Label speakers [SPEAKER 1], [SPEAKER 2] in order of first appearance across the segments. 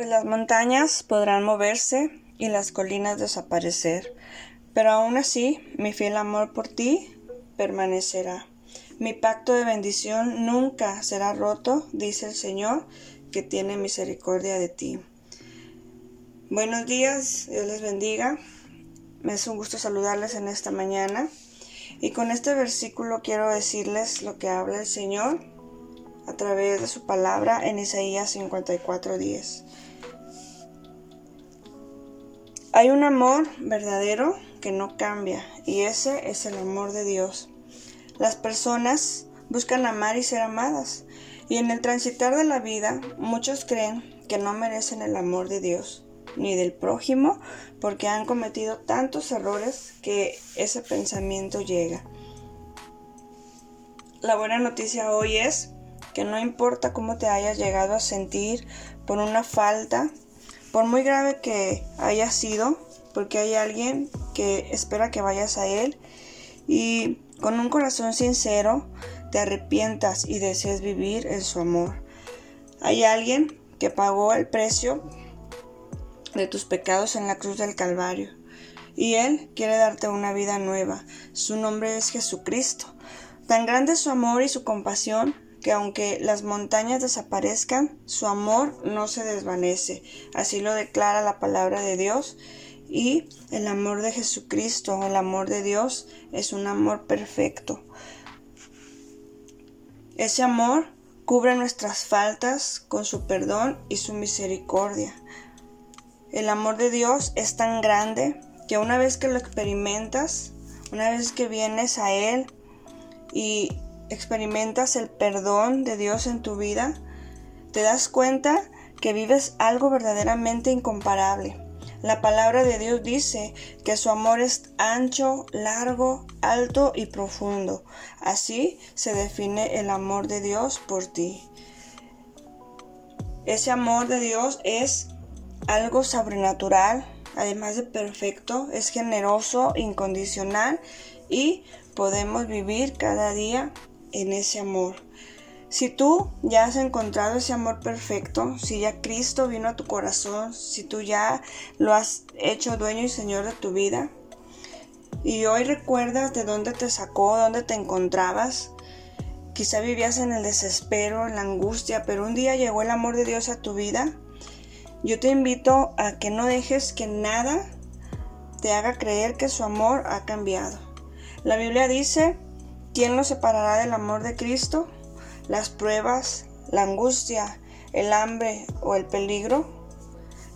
[SPEAKER 1] Pues las montañas podrán moverse y las colinas desaparecer, pero aún así mi fiel amor por ti permanecerá. Mi pacto de bendición nunca será roto, dice el Señor, que tiene misericordia de ti. Buenos días, Dios les bendiga. Me es un gusto saludarles en esta mañana. Y con este versículo quiero decirles lo que habla el Señor a través de su palabra en Isaías 54:10. Hay un amor verdadero que no cambia y ese es el amor de Dios. Las personas buscan amar y ser amadas y en el transitar de la vida muchos creen que no merecen el amor de Dios ni del prójimo porque han cometido tantos errores que ese pensamiento llega. La buena noticia hoy es que no importa cómo te hayas llegado a sentir por una falta, por muy grave que haya sido, porque hay alguien que espera que vayas a Él y con un corazón sincero te arrepientas y desees vivir en su amor. Hay alguien que pagó el precio de tus pecados en la cruz del Calvario y Él quiere darte una vida nueva. Su nombre es Jesucristo. Tan grande es su amor y su compasión que aunque las montañas desaparezcan, su amor no se desvanece. Así lo declara la palabra de Dios. Y el amor de Jesucristo, el amor de Dios, es un amor perfecto. Ese amor cubre nuestras faltas con su perdón y su misericordia. El amor de Dios es tan grande que una vez que lo experimentas, una vez que vienes a Él y experimentas el perdón de Dios en tu vida, te das cuenta que vives algo verdaderamente incomparable. La palabra de Dios dice que su amor es ancho, largo, alto y profundo. Así se define el amor de Dios por ti. Ese amor de Dios es algo sobrenatural, además de perfecto, es generoso, incondicional y podemos vivir cada día en ese amor. Si tú ya has encontrado ese amor perfecto, si ya Cristo vino a tu corazón, si tú ya lo has hecho dueño y señor de tu vida, y hoy recuerdas de dónde te sacó, dónde te encontrabas, quizá vivías en el desespero, en la angustia, pero un día llegó el amor de Dios a tu vida, yo te invito a que no dejes que nada te haga creer que su amor ha cambiado. La Biblia dice ¿Quién nos separará del amor de Cristo? ¿Las pruebas, la angustia, el hambre o el peligro?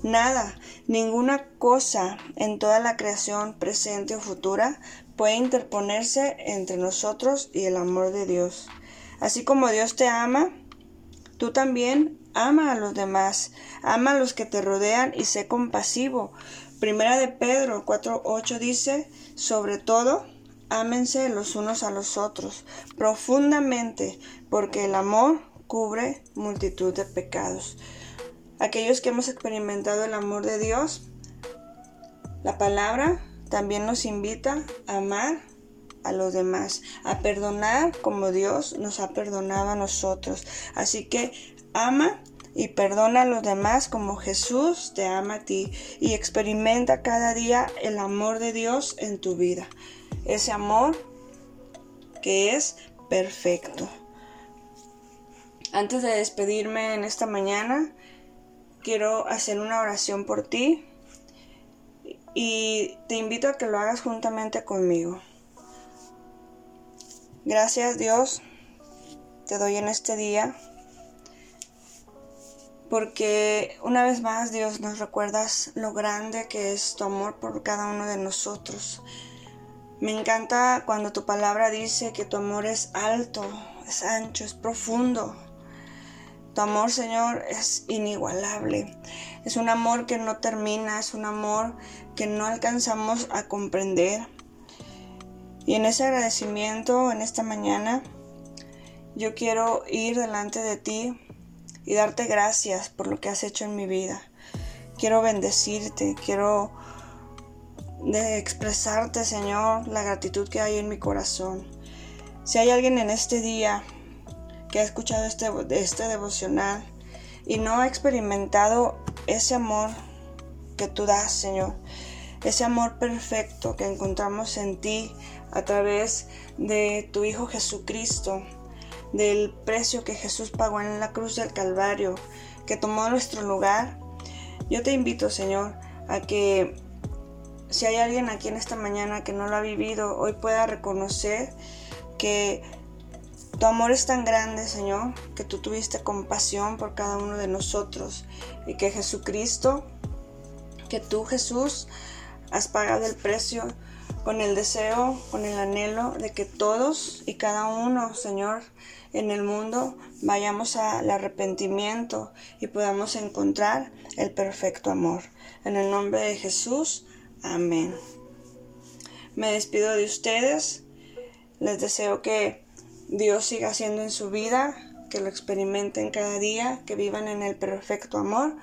[SPEAKER 1] Nada, ninguna cosa en toda la creación presente o futura puede interponerse entre nosotros y el amor de Dios. Así como Dios te ama, tú también ama a los demás, ama a los que te rodean y sé compasivo. Primera de Pedro 4.8 dice, sobre todo, ámense los unos a los otros profundamente, porque el amor cubre multitud de pecados. Aquellos que hemos experimentado el amor de Dios, la palabra también nos invita a amar a los demás, a perdonar como Dios nos ha perdonado a nosotros. Así que ama y perdona a los demás como Jesús te ama a ti y experimenta cada día el amor de Dios en tu vida ese amor que es perfecto. Antes de despedirme en esta mañana, quiero hacer una oración por ti y te invito a que lo hagas juntamente conmigo. Gracias Dios, te doy en este día, porque una vez más Dios nos recuerdas lo grande que es tu amor por cada uno de nosotros. Me encanta cuando tu palabra dice que tu amor es alto, es ancho, es profundo. Tu amor, Señor, es inigualable. Es un amor que no termina, es un amor que no alcanzamos a comprender. Y en ese agradecimiento, en esta mañana, yo quiero ir delante de ti y darte gracias por lo que has hecho en mi vida. Quiero bendecirte, quiero de expresarte, Señor, la gratitud que hay en mi corazón. Si hay alguien en este día que ha escuchado este, este devocional y no ha experimentado ese amor que tú das, Señor, ese amor perfecto que encontramos en ti a través de tu Hijo Jesucristo, del precio que Jesús pagó en la cruz del Calvario, que tomó nuestro lugar. Yo te invito, Señor, a que si hay alguien aquí en esta mañana que no lo ha vivido, hoy pueda reconocer que tu amor es tan grande, Señor, que tú tuviste compasión por cada uno de nosotros y que Jesucristo, que tú Jesús, has pagado el precio con el deseo, con el anhelo de que todos y cada uno, Señor, en el mundo vayamos al arrepentimiento y podamos encontrar el perfecto amor. En el nombre de Jesús, amén. Me despido de ustedes. Les deseo que Dios siga haciendo en su vida, que lo experimenten cada día, que vivan en el perfecto amor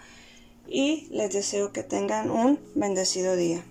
[SPEAKER 1] y les deseo que tengan un bendecido día.